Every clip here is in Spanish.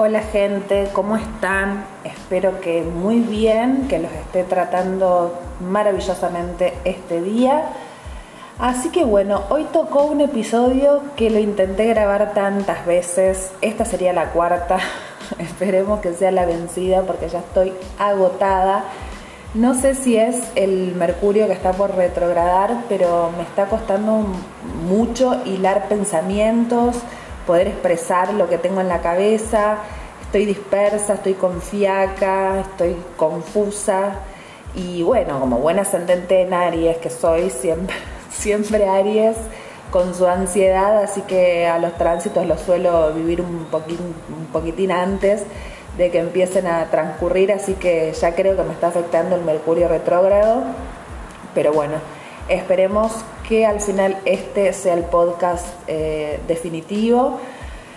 Hola gente, ¿cómo están? Espero que muy bien, que los esté tratando maravillosamente este día. Así que bueno, hoy tocó un episodio que lo intenté grabar tantas veces. Esta sería la cuarta. Esperemos que sea la vencida porque ya estoy agotada. No sé si es el mercurio que está por retrogradar, pero me está costando mucho hilar pensamientos poder expresar lo que tengo en la cabeza. Estoy dispersa, estoy con fiaca, estoy confusa. Y bueno, como buena ascendente en Aries que soy, siempre, siempre Aries con su ansiedad, así que a los tránsitos los suelo vivir un poquitín, un poquitín antes de que empiecen a transcurrir, así que ya creo que me está afectando el Mercurio retrógrado. Pero bueno, Esperemos que al final este sea el podcast eh, definitivo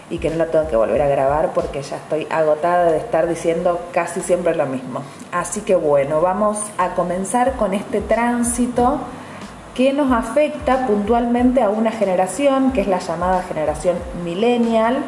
y que no lo tengo que volver a grabar porque ya estoy agotada de estar diciendo casi siempre lo mismo. Así que bueno, vamos a comenzar con este tránsito que nos afecta puntualmente a una generación, que es la llamada generación millennial.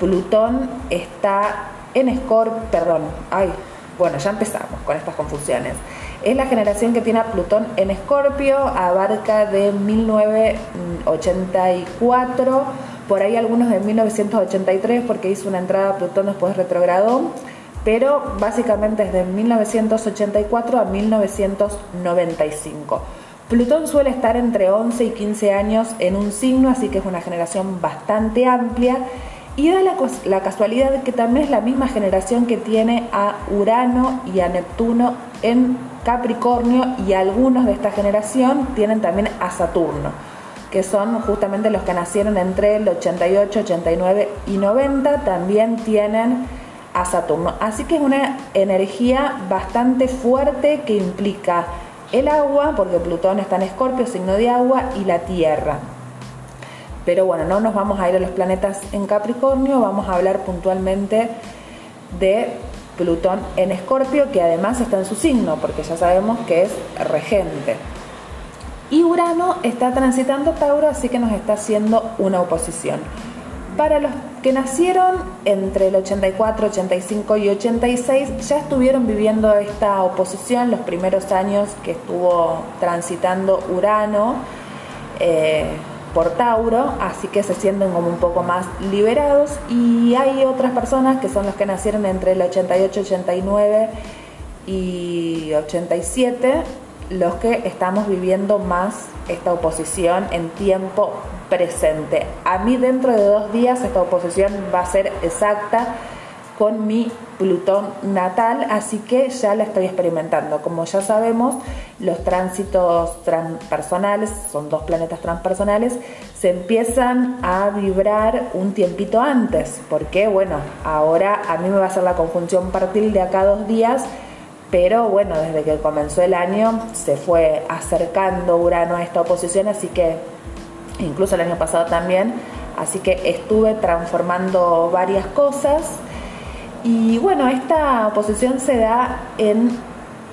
Plutón está en Scorpio, perdón, ay, bueno, ya empezamos con estas confusiones. Es la generación que tiene a Plutón en Escorpio, abarca de 1984, por ahí algunos de 1983 porque hizo una entrada a Plutón después retrogradó, pero básicamente es de 1984 a 1995. Plutón suele estar entre 11 y 15 años en un signo, así que es una generación bastante amplia. Y da la, la, casualidad de que también es la misma generación que tiene a Urano y a Neptuno en Capricornio y algunos de esta generación tienen también a Saturno, que son justamente los que nacieron entre el 88, 89 y 90, también tienen a Saturno. Así que es una energía bastante fuerte que implica el agua, porque Plutón está en Escorpio, signo de agua, y la Tierra. Pero bueno, no nos vamos a ir a los planetas en Capricornio, vamos a hablar puntualmente de Plutón en Escorpio, que además está en su signo, porque ya sabemos que es regente. Y Urano está transitando Tauro, así que nos está haciendo una oposición. Para los que nacieron entre el 84, 85 y 86, ya estuvieron viviendo esta oposición los primeros años que estuvo transitando Urano. Eh, por Tauro, así que se sienten como un poco más liberados y hay otras personas que son los que nacieron entre el 88, 89 y 87, los que estamos viviendo más esta oposición en tiempo presente. A mí dentro de dos días esta oposición va a ser exacta con mi Plutón natal, así que ya la estoy experimentando. Como ya sabemos, los tránsitos transpersonales, son dos planetas transpersonales, se empiezan a vibrar un tiempito antes, porque bueno, ahora a mí me va a hacer la conjunción partil de acá dos días, pero bueno, desde que comenzó el año se fue acercando Urano a esta oposición, así que incluso el año pasado también, así que estuve transformando varias cosas y bueno, esta oposición se da en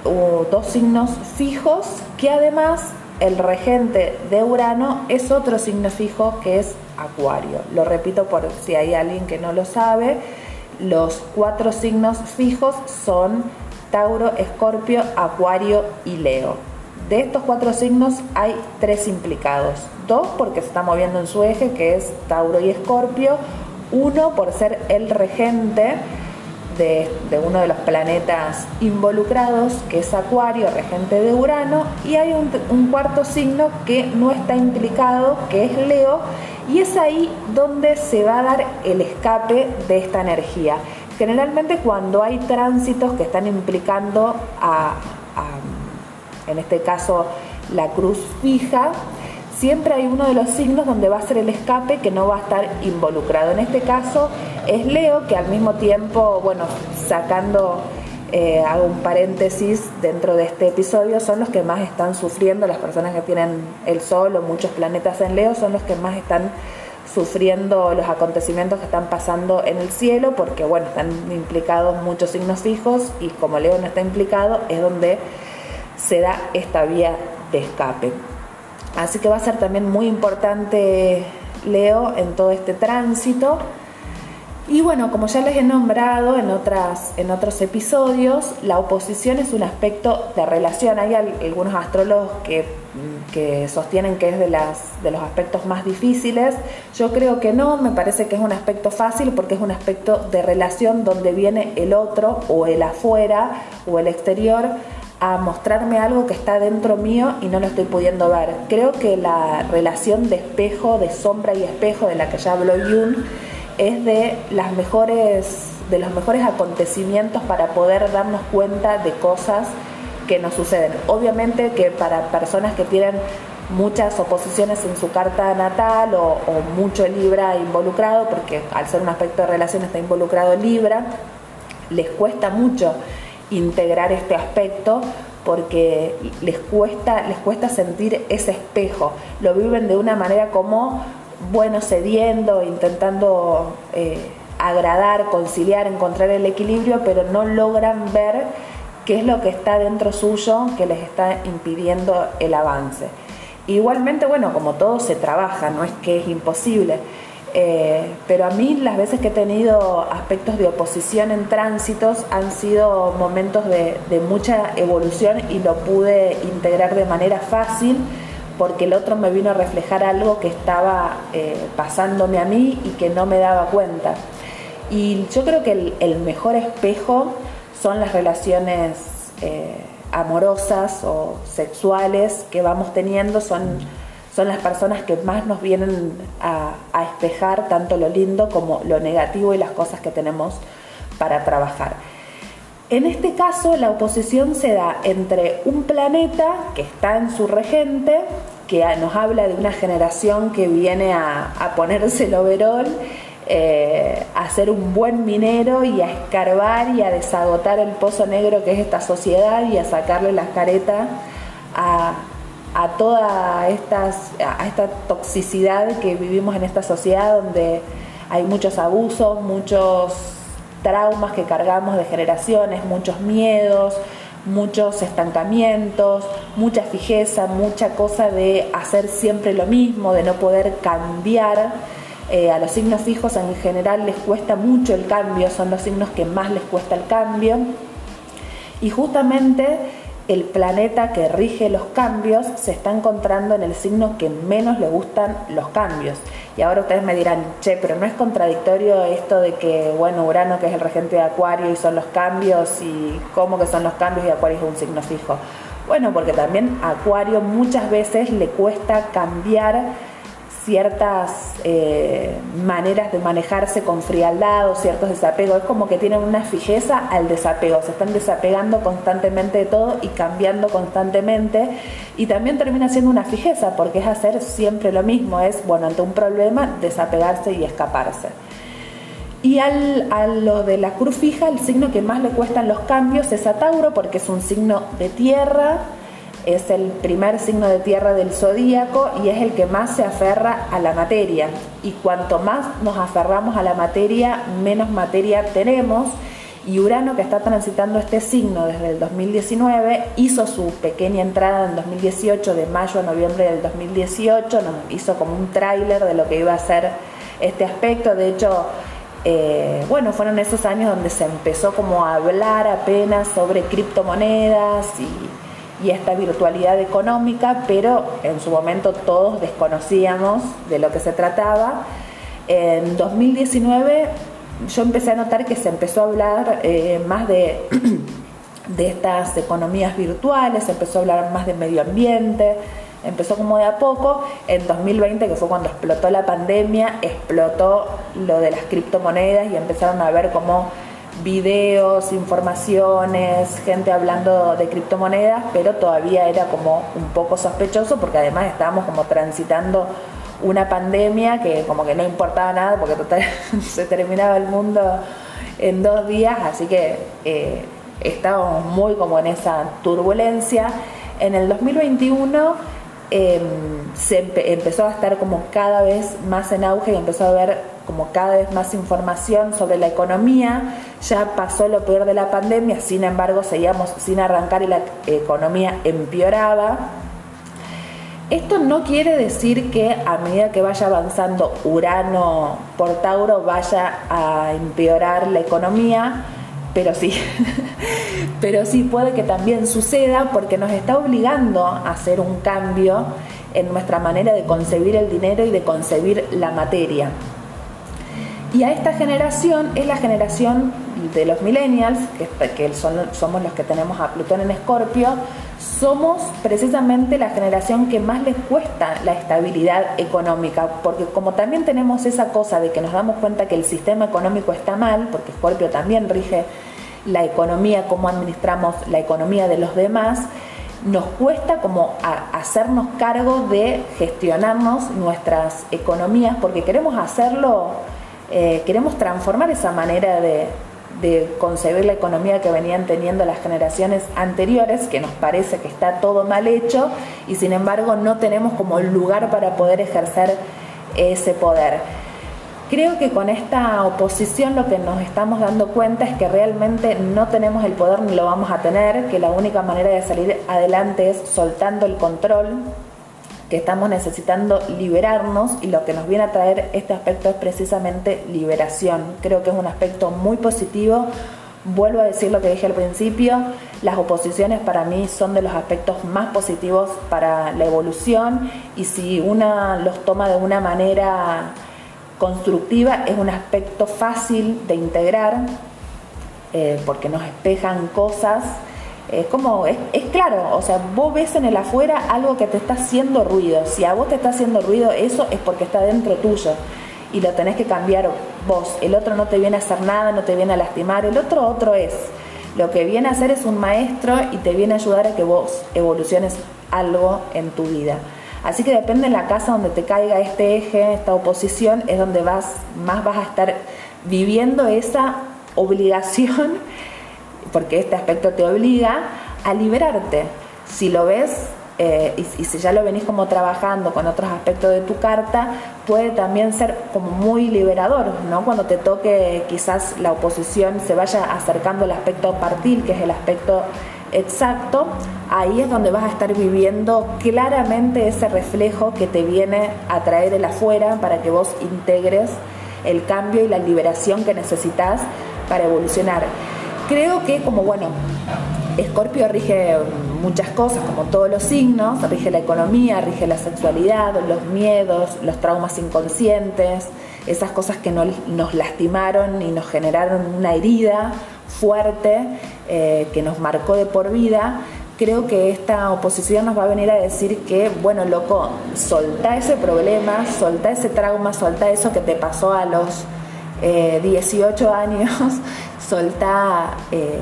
uh, dos signos fijos que además el regente de Urano es otro signo fijo que es Acuario. Lo repito por si hay alguien que no lo sabe. Los cuatro signos fijos son Tauro, Escorpio, Acuario y Leo. De estos cuatro signos hay tres implicados. Dos porque se está moviendo en su eje, que es Tauro y Escorpio. Uno por ser el regente de, uno de los planetas involucrados, que es Acuario, regente de Urano, y hay un, cuarto signo que no está implicado, que es Leo, y es ahí donde se va a dar el escape de esta energía. Generalmente cuando hay tránsitos que están implicando a en este caso, la cruz fija, siempre hay uno de los signos donde va a ser el escape que no va a estar involucrado. En este caso es Leo, que al mismo tiempo, bueno, sacando, eh, hago un paréntesis dentro de este episodio, son los que más están sufriendo, las personas que tienen el Sol o muchos planetas en Leo son los que más están sufriendo los acontecimientos que están pasando en el cielo, porque bueno, están implicados muchos signos fijos y como Leo no está implicado, es donde se da esta vía de escape. Así que va a ser también muy importante Leo en todo este tránsito. Y bueno, como ya les he nombrado en, otras, en otros episodios, la oposición es un aspecto de relación. Hay algunos astrólogos que, que, sostienen que es de, las, de los aspectos más difíciles. Yo creo que no, me parece que es un aspecto fácil porque es un aspecto de relación donde viene el otro o el afuera o el exterior a mostrarme algo que está dentro mío y no lo estoy pudiendo ver. Creo que la relación de espejo, de sombra y espejo de la que ya habló Jung, es de las mejores de los mejores acontecimientos para poder darnos cuenta de cosas que nos suceden. Obviamente que para personas que tienen muchas oposiciones en su carta natal o, mucho Libra involucrado, porque al ser un aspecto de relación está involucrado Libra, les cuesta mucho integrar este aspecto porque les cuesta, les cuesta sentir ese espejo. Lo viven de una manera como bueno, cediendo, intentando eh, agradar, conciliar, encontrar el equilibrio, pero no logran ver qué es lo que está dentro suyo que les está impidiendo el avance. Igualmente, bueno, como todo se trabaja, no es que es imposible, eh, pero a mí las veces que he tenido aspectos de oposición en tránsitos han sido momentos de mucha evolución y lo pude integrar de manera fácil porque el otro me vino a reflejar algo que estaba eh, pasándome a mí y que no me daba cuenta. Y yo creo que el, mejor espejo son las relaciones eh, amorosas o sexuales que vamos teniendo, son, son las personas que más nos vienen a, espejar tanto lo lindo como lo negativo y las cosas que tenemos para trabajar. En este caso, la oposición se da entre un planeta que está en su regente, que nos habla de una generación que viene a, ponerse el overol, eh, a ser un buen minero y a escarbar y a desagotar el pozo negro que es esta sociedad y a sacarle las caretas a, a toda a esta toxicidad que vivimos en esta sociedad donde hay muchos abusos, muchos traumas que cargamos de generaciones, muchos miedos, muchos estancamientos, mucha fijeza, mucha cosa de hacer siempre lo mismo, de no poder cambiar. Eh, a los signos fijos en general les cuesta mucho el cambio, son los signos que más les cuesta el cambio. Y justamente el planeta que rige los cambios se está encontrando en el signo que menos le gustan los cambios. Y ahora ustedes me dirán, che, pero no es contradictorio esto de que, bueno, Urano que es el regente de Acuario y son los cambios y cómo que son los cambios y Acuario es un signo fijo. Bueno, porque también Acuario muchas veces le cuesta cambiar ciertas eh, maneras de manejarse con frialdad o ciertos desapegos. Es como que tienen una fijeza al desapego, se están desapegando constantemente de todo y cambiando constantemente. Y también termina siendo una fijeza porque es hacer siempre lo mismo, es, bueno, ante un problema, desapegarse y escaparse. Y al, a lo de la cruz fija, el signo que más le cuestan los cambios es a Tauro porque es un signo de tierra es el primer signo de tierra del zodíaco y es el que más se aferra a la materia. Y cuanto más nos aferramos a la materia, menos materia tenemos. Y Urano, que está transitando este signo desde el 2019, hizo su pequeña entrada en 2018, de mayo a noviembre del 2018, nos hizo como un tráiler de lo que iba a ser este aspecto. De hecho, eh, bueno, fueron esos años donde se empezó como a hablar apenas sobre criptomonedas y y esta virtualidad económica, pero en su momento todos desconocíamos de lo que se trataba. En 2019 yo empecé a notar que se empezó a hablar eh, más de, de estas economías virtuales, se empezó a hablar más de medio ambiente, empezó como de a poco. En 2020, que fue cuando explotó la pandemia, explotó lo de las criptomonedas y empezaron a ver cómo videos, informaciones, gente hablando de criptomonedas, pero todavía era como un poco sospechoso porque además estábamos como transitando una pandemia que como que no importaba nada porque total se terminaba el mundo en dos días, así que eh, estábamos muy como en esa turbulencia. En el 2021 em, se empezó a estar como cada vez más en auge y empezó a haber como cada vez más información sobre la economía, ya pasó lo peor de la pandemia, sin embargo seguíamos sin arrancar y la economía empeoraba. Esto no quiere decir que a medida que vaya avanzando Urano por Tauro vaya a empeorar la economía, pero sí, pero sí puede que también suceda porque nos está obligando a hacer un cambio en nuestra manera de concebir el dinero y de concebir la materia. Y a esta generación es la generación de los millennials, que, somos los que tenemos a Plutón en Escorpio, somos precisamente la generación que más les cuesta la estabilidad económica, porque como también tenemos esa cosa de que nos damos cuenta que el sistema económico está mal, porque Escorpio también rige la economía, cómo administramos la economía de los demás, nos cuesta como hacernos cargo de gestionarnos nuestras economías, porque queremos hacerlo eh, queremos transformar esa manera de, concebir la economía que venían teniendo las generaciones anteriores, que nos parece que está todo mal hecho y sin embargo no tenemos como lugar para poder ejercer ese poder. Creo que con esta oposición lo que nos estamos dando cuenta es que realmente no tenemos el poder ni lo vamos a tener, que la única manera de salir adelante es soltando el control, que estamos necesitando liberarnos y lo que nos viene a traer este aspecto es precisamente liberación. Creo que es un aspecto muy positivo. Vuelvo a decir lo que dije al principio, las oposiciones para mí son de los aspectos más positivos para la evolución y si una los toma de una manera constructiva es un aspecto fácil de integrar eh, porque nos espejan cosas es como, es, claro, o sea, vos ves en el afuera algo que te está haciendo ruido. Si a vos te está haciendo ruido, eso es porque está dentro tuyo y lo tenés que cambiar vos. El otro no te viene a hacer nada, no te viene a lastimar, el otro otro es. Lo que viene a hacer es un maestro y te viene a ayudar a que vos evoluciones algo en tu vida. Así que depende de la casa donde te caiga este eje, esta oposición, es donde vas, más vas a estar viviendo esa obligación porque este aspecto te obliga a liberarte. Si lo ves eh, y, si ya lo venís como trabajando con otros aspectos de tu carta, puede también ser como muy liberador, ¿no? Cuando te toque quizás la oposición se vaya acercando al aspecto partil, que es el aspecto exacto, ahí es donde vas a estar viviendo claramente ese reflejo que te viene a traer el afuera para que vos integres el cambio y la liberación que necesitas para evolucionar. Creo que como bueno, Escorpio rige muchas cosas, como todos los signos, rige la economía, rige la sexualidad, los miedos, los traumas inconscientes, esas cosas que nos lastimaron y nos generaron una herida fuerte eh, que nos marcó de por vida. Creo que esta oposición nos va a venir a decir que, bueno, loco, solta ese problema, solta ese trauma, solta eso que te pasó a los 18 eh, años, soltá eh,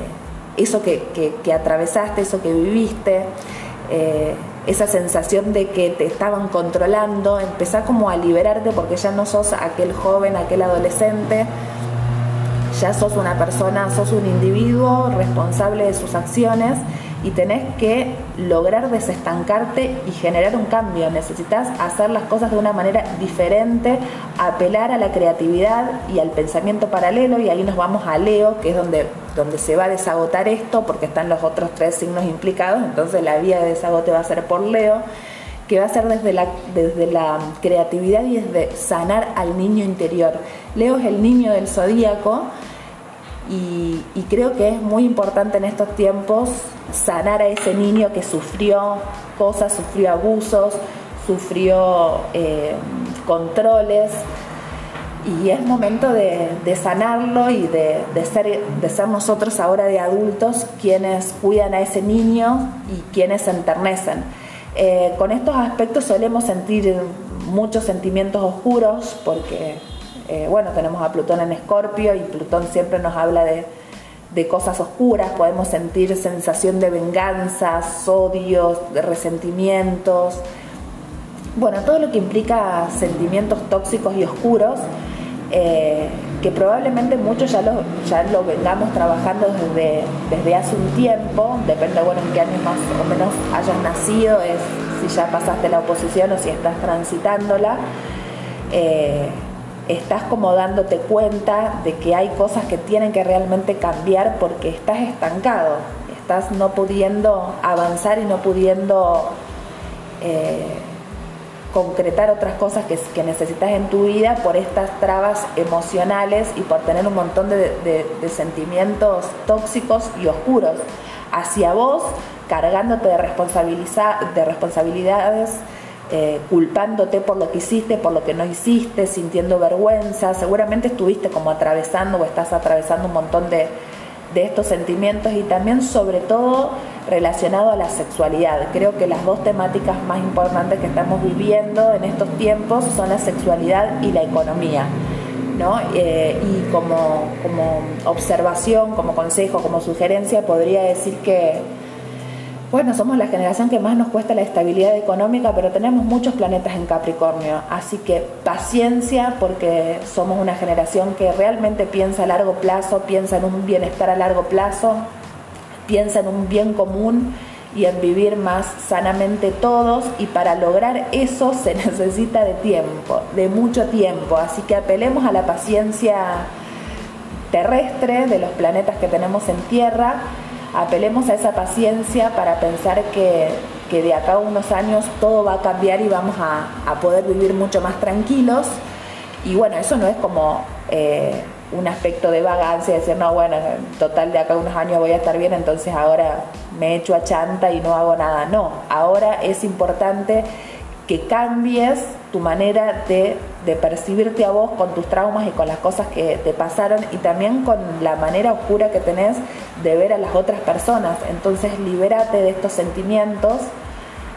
eso que, atravesaste, eso que viviste, eh, esa sensación de que te estaban controlando, empezá como a liberarte porque ya no sos aquel joven, aquel adolescente, ya sos una persona, sos un individuo responsable de sus acciones y tenés que lograr desestancarte y generar un cambio. Necesitas hacer las cosas de una manera diferente, apelar a la creatividad y al pensamiento paralelo y ahí nos vamos a Leo, que es donde, donde se va a desagotar esto porque están los otros tres signos implicados, entonces la vía de desagote va a ser por Leo que va a ser desde la, desde la creatividad y desde sanar al niño interior. Leo es el niño del zodíaco y, creo que es muy importante en estos tiempos sanar a ese niño que sufrió cosas, sufrió abusos, sufrió eh, controles y es momento de, sanarlo y de, ser, nosotros ahora de adultos quienes cuidan a ese niño y quienes se enternecen. Eh, con estos aspectos solemos sentir muchos sentimientos oscuros porque eh, bueno, tenemos a Plutón en Escorpio y Plutón siempre nos habla de, cosas oscuras, podemos sentir sensación de venganzas, odios, de resentimientos, bueno, todo lo que implica sentimientos tóxicos y oscuros, eh, que probablemente muchos ya lo, ya lo vengamos trabajando desde, desde hace un tiempo, depende bueno en qué años más o menos hayas nacido, es si ya pasaste la oposición o si estás transitándola. Eh, estás como dándote cuenta de que hay cosas que tienen que realmente cambiar porque estás estancado, estás no pudiendo avanzar y no pudiendo eh, concretar otras cosas que, que, necesitas en tu vida por estas trabas emocionales y por tener un montón de, sentimientos tóxicos y oscuros hacia vos, cargándote de, de responsabilidades, eh, culpándote por lo que hiciste, por lo que no hiciste, sintiendo vergüenza. Seguramente estuviste como atravesando o estás atravesando un montón de, de estos sentimientos y también sobre todo relacionado a la sexualidad. Creo que las dos temáticas más importantes que estamos viviendo en estos tiempos son la sexualidad y la economía. ¿no? Eh, y como, como observación, como consejo, como sugerencia, podría decir que, bueno, somos la generación que más nos cuesta la estabilidad económica, pero tenemos muchos planetas en Capricornio, así que paciencia porque somos una generación que realmente piensa a largo plazo, piensa en un bienestar a largo plazo, piensa en un bien común y en vivir más sanamente todos. Y para lograr eso se necesita de tiempo, de mucho tiempo, así que apelemos a la paciencia terrestre de los planetas que tenemos en Tierra apelemos a esa paciencia para pensar que, de acá a unos años todo va a cambiar y vamos a, poder vivir mucho más tranquilos. Y bueno, eso no es como eh, un aspecto de vagancia, decir, no, bueno, total de acá a unos años voy a estar bien, entonces ahora me echo a chanta y no hago nada. No, ahora es importante que cambies tu manera de, percibirte a vos con tus traumas y con las cosas que te pasaron y también con la manera oscura que tenés de ver a las otras personas. Entonces libérate de estos sentimientos,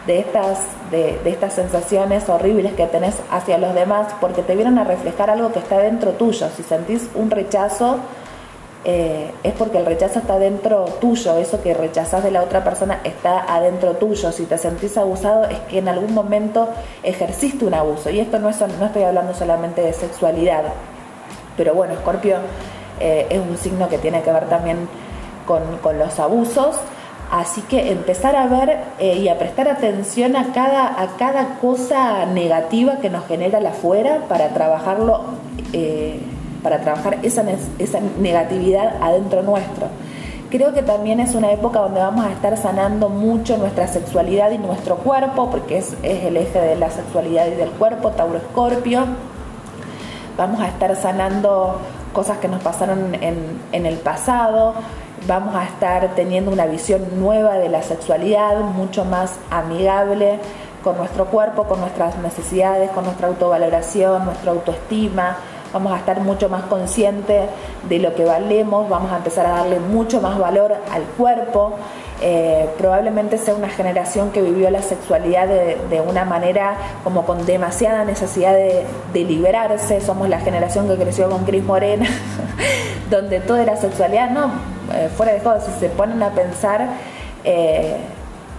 de estas, de, de estas sensaciones horribles que tenés hacia los demás, porque te vienen a reflejar algo que está dentro tuyo. Si sentís un rechazo, eh, es porque el rechazo está dentro tuyo, eso que rechazas de la otra persona está adentro tuyo. Si te sentís abusado es que en algún momento ejerciste un abuso. Y esto no, es, no estoy hablando solamente de sexualidad, pero bueno, Scorpio eh, es un signo que tiene que ver también con, los abusos. Así que empezar a ver eh, y a prestar atención a cada, a cada cosa negativa que nos genera la afuera para trabajarlo para trabajar esa, esa negatividad adentro nuestro. Creo que también es una época donde vamos a estar sanando mucho nuestra sexualidad y nuestro cuerpo, porque es, el eje de la sexualidad y del cuerpo, Tauro Escorpio. Vamos a estar sanando cosas que nos pasaron en, en el pasado, vamos a estar teniendo una visión nueva de la sexualidad, mucho más amigable con nuestro cuerpo, con nuestras necesidades, con nuestra autovaloración, nuestra autoestima, vamos a estar mucho más conscientes de lo que valemos, vamos a empezar a darle mucho más valor al cuerpo. Eh, probablemente sea una generación que vivió la sexualidad de, una manera como con demasiada necesidad de, liberarse. Somos la generación que creció con Cris Morena, donde toda la sexualidad, no, eh, fuera de todo, si se ponen a pensar, eh,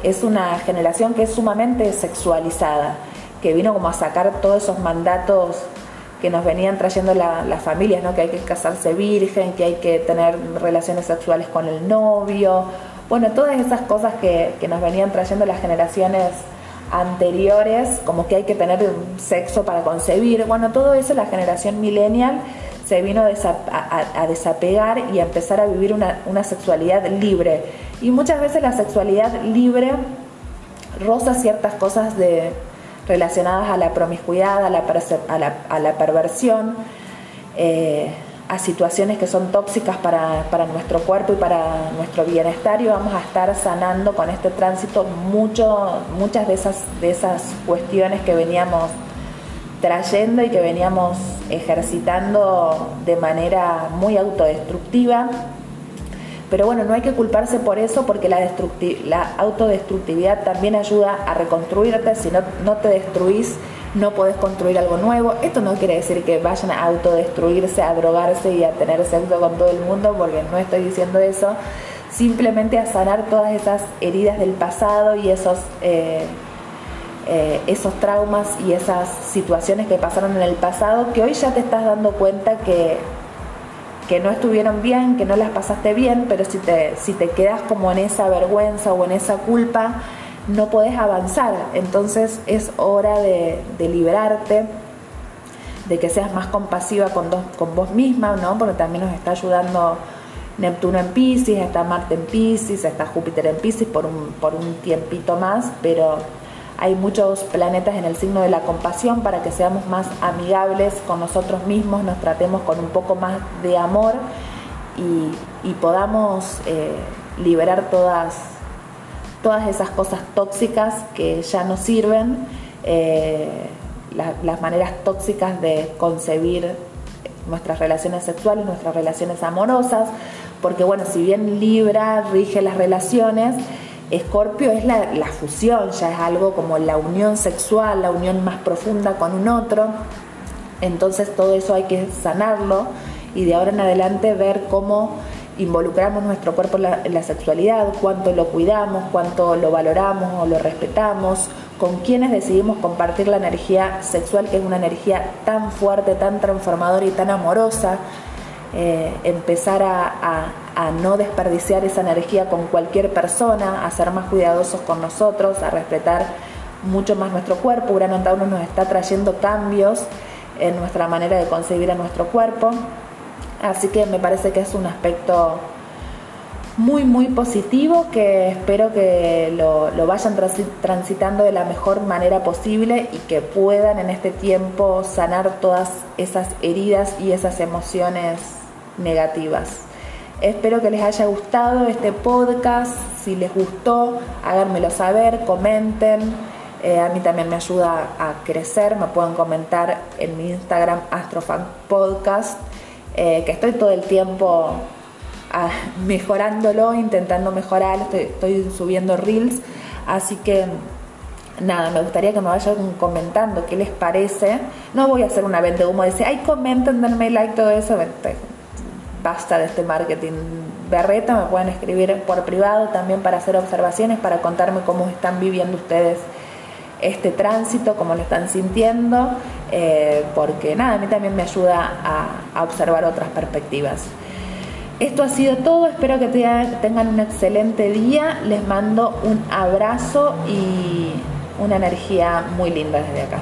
es una generación que es sumamente sexualizada, que vino como a sacar todos esos mandatos que nos venían trayendo las familias, ¿no? que hay que casarse virgen, que hay que tener relaciones sexuales con el novio, bueno, todas esas cosas que, nos venían trayendo las generaciones anteriores, como que hay que tener sexo para concebir, bueno, todo eso la generación millennial se vino a, desapegar y a empezar a vivir una, una sexualidad libre. Y muchas veces la sexualidad libre roza ciertas cosas de, relacionadas a la promiscuidad, a la, a la, perversión, eh, a situaciones que son tóxicas para, nuestro cuerpo y para nuestro bienestar y vamos a estar sanando con este tránsito muchas de esas, de esas cuestiones que veníamos trayendo y que veníamos ejercitando de manera muy autodestructiva pero bueno, no hay que culparse por eso porque la, la autodestructividad también ayuda a reconstruirte. Si no, no te destruís, no podés construir algo nuevo. Esto no quiere decir que vayan a autodestruirse, a drogarse y a tener sexo con todo el mundo, porque no estoy diciendo eso. Simplemente a sanar todas esas heridas del pasado y esos, eh, eh, esos traumas y esas situaciones que pasaron en el pasado que hoy ya te estás dando cuenta que que no estuvieron bien, que no las pasaste bien, pero si te, si te quedas como en esa vergüenza o en esa culpa, no podés avanzar. Entonces es hora de, liberarte, de que seas más compasiva con, con vos misma, ¿no? porque también nos está ayudando Neptuno en Pisces, está Marte en Pisces, está Júpiter en Pisces por un, por un tiempito más, pero hay muchos planetas en el signo de la compasión para que seamos más amigables con nosotros mismos, nos tratemos con un poco más de amor y, podamos eh, liberar todas, todas esas cosas tóxicas que ya no sirven, eh, las maneras tóxicas de concebir nuestras relaciones sexuales, nuestras relaciones amorosas, porque bueno, si bien Libra rige las relaciones, Escorpio es la, fusión, ya es algo como la unión sexual, la unión más profunda con un otro. Entonces todo eso hay que sanarlo y de ahora en adelante ver cómo involucramos nuestro cuerpo en la, sexualidad, cuánto lo cuidamos, cuánto lo valoramos o lo respetamos, con quienes decidimos compartir la energía sexual, que es una energía tan fuerte, tan transformadora y tan amorosa. Eh, empezar a, a no desperdiciar esa energía con cualquier persona, a ser más cuidadosos con nosotros, a respetar mucho más nuestro cuerpo. Urano en Tauro nos está trayendo cambios en nuestra manera de concebir a nuestro cuerpo. Así que me parece que es un aspecto muy, muy positivo que espero que lo, lo, vayan transitando de la mejor manera posible y que puedan en este tiempo sanar todas esas heridas y esas emociones negativas. Espero que les haya gustado este podcast. Si les gustó, háganmelo saber, comenten. Eh, a mí también me ayuda a crecer. Me pueden comentar en mi Instagram Astrofan Podcast, eh, que estoy todo el tiempo ah, mejorándolo, intentando mejorar. Estoy, subiendo reels. Así que nada, me gustaría que me vayan comentando qué les parece. No voy a hacer una venta como decir, ay, comenten, denme like, todo eso basta de este marketing berreta, me pueden escribir por privado también para hacer observaciones, para contarme cómo están viviendo ustedes este tránsito, cómo lo están sintiendo, eh, porque nada, a mí también me ayuda a, observar otras perspectivas. Esto ha sido todo, espero que tengan un excelente día, les mando un abrazo y una energía muy linda desde acá.